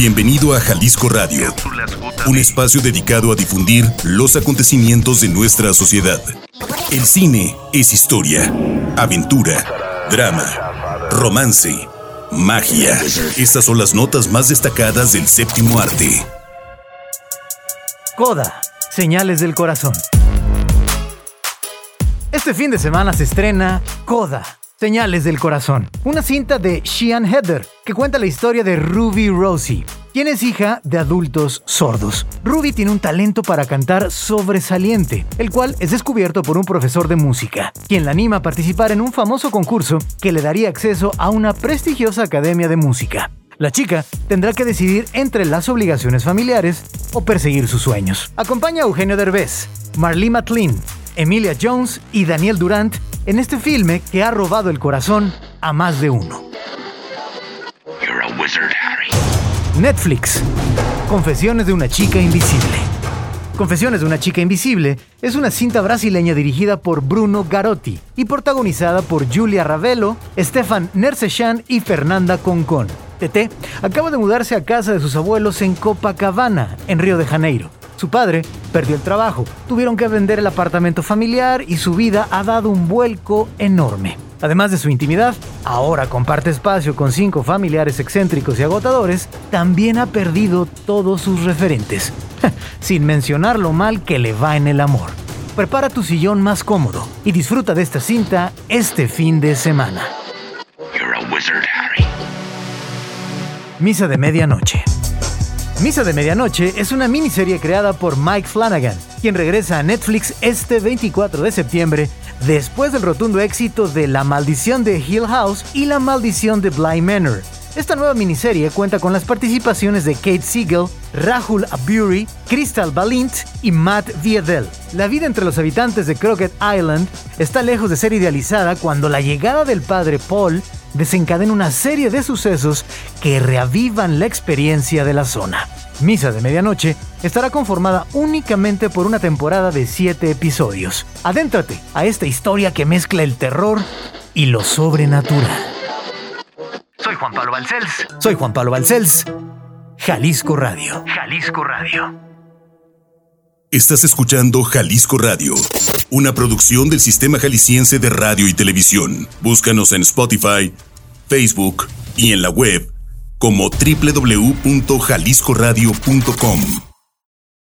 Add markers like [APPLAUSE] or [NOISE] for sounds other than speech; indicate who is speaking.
Speaker 1: Bienvenido a Jalisco Radio, un espacio dedicado a difundir los acontecimientos de nuestra sociedad. El cine es historia, aventura, drama, romance, magia. Estas son las notas más destacadas del séptimo arte.
Speaker 2: Coda, señales del corazón. Este fin de semana se estrena Coda, Señales del Corazón, una cinta de Sheehan Heather que cuenta la historia de Ruby Rosie, quien es hija de adultos sordos. Ruby tiene un talento para cantar sobresaliente, el cual es descubierto por un profesor de música, quien la anima a participar en un famoso concurso que le daría acceso a una prestigiosa academia de música. La chica tendrá que decidir entre las obligaciones familiares o perseguir sus sueños. Acompaña a Eugenio Derbez, Marlee Matlin, Emilia Jones y Daniel Durant en este filme que ha robado el corazón a más de uno. Netflix. Confesiones de una chica invisible. Confesiones de una chica invisible es una cinta brasileña dirigida por Bruno Garotti y protagonizada por Julia Ravelo, Stefan Nersechan y Fernanda Concon. Tete acaba de mudarse a casa de sus abuelos en Copacabana, en Río de Janeiro. Su padre perdió el trabajo, tuvieron que vender el apartamento familiar y su vida ha dado un vuelco enorme. Además de su intimidad, ahora comparte espacio con cinco familiares excéntricos y agotadores, también ha perdido todos sus referentes, [LAUGHS] sin mencionar lo mal que le va en el amor. Prepara tu sillón más cómodo y disfruta de esta cinta este fin de semana. Misa de Medianoche. Misa de Medianoche es una miniserie creada por Mike Flanagan, quien regresa a Netflix este 24 de septiembre después del rotundo éxito de La Maldición de Hill House y La Maldición de Bly Manor. Esta nueva miniserie cuenta con las participaciones de Kate Siegel, Rahul Aburi, Crystal Balint y Matt Viedel. La vida entre los habitantes de Crockett Island está lejos de ser idealizada cuando la llegada del padre Paul desencadena una serie de sucesos que reavivan la experiencia de la zona. Misa de Medianoche estará conformada únicamente por una temporada de 7 episodios. Adéntrate a esta historia que mezcla el terror y lo sobrenatural. Soy Juan Pablo Balcells. Soy Juan Pablo Balcells. Jalisco Radio. Jalisco Radio.
Speaker 1: Estás escuchando Jalisco Radio, una producción del Sistema Jalisciense de Radio y Televisión. Búscanos en Spotify, Facebook y en la web como www.jaliscoradio.com.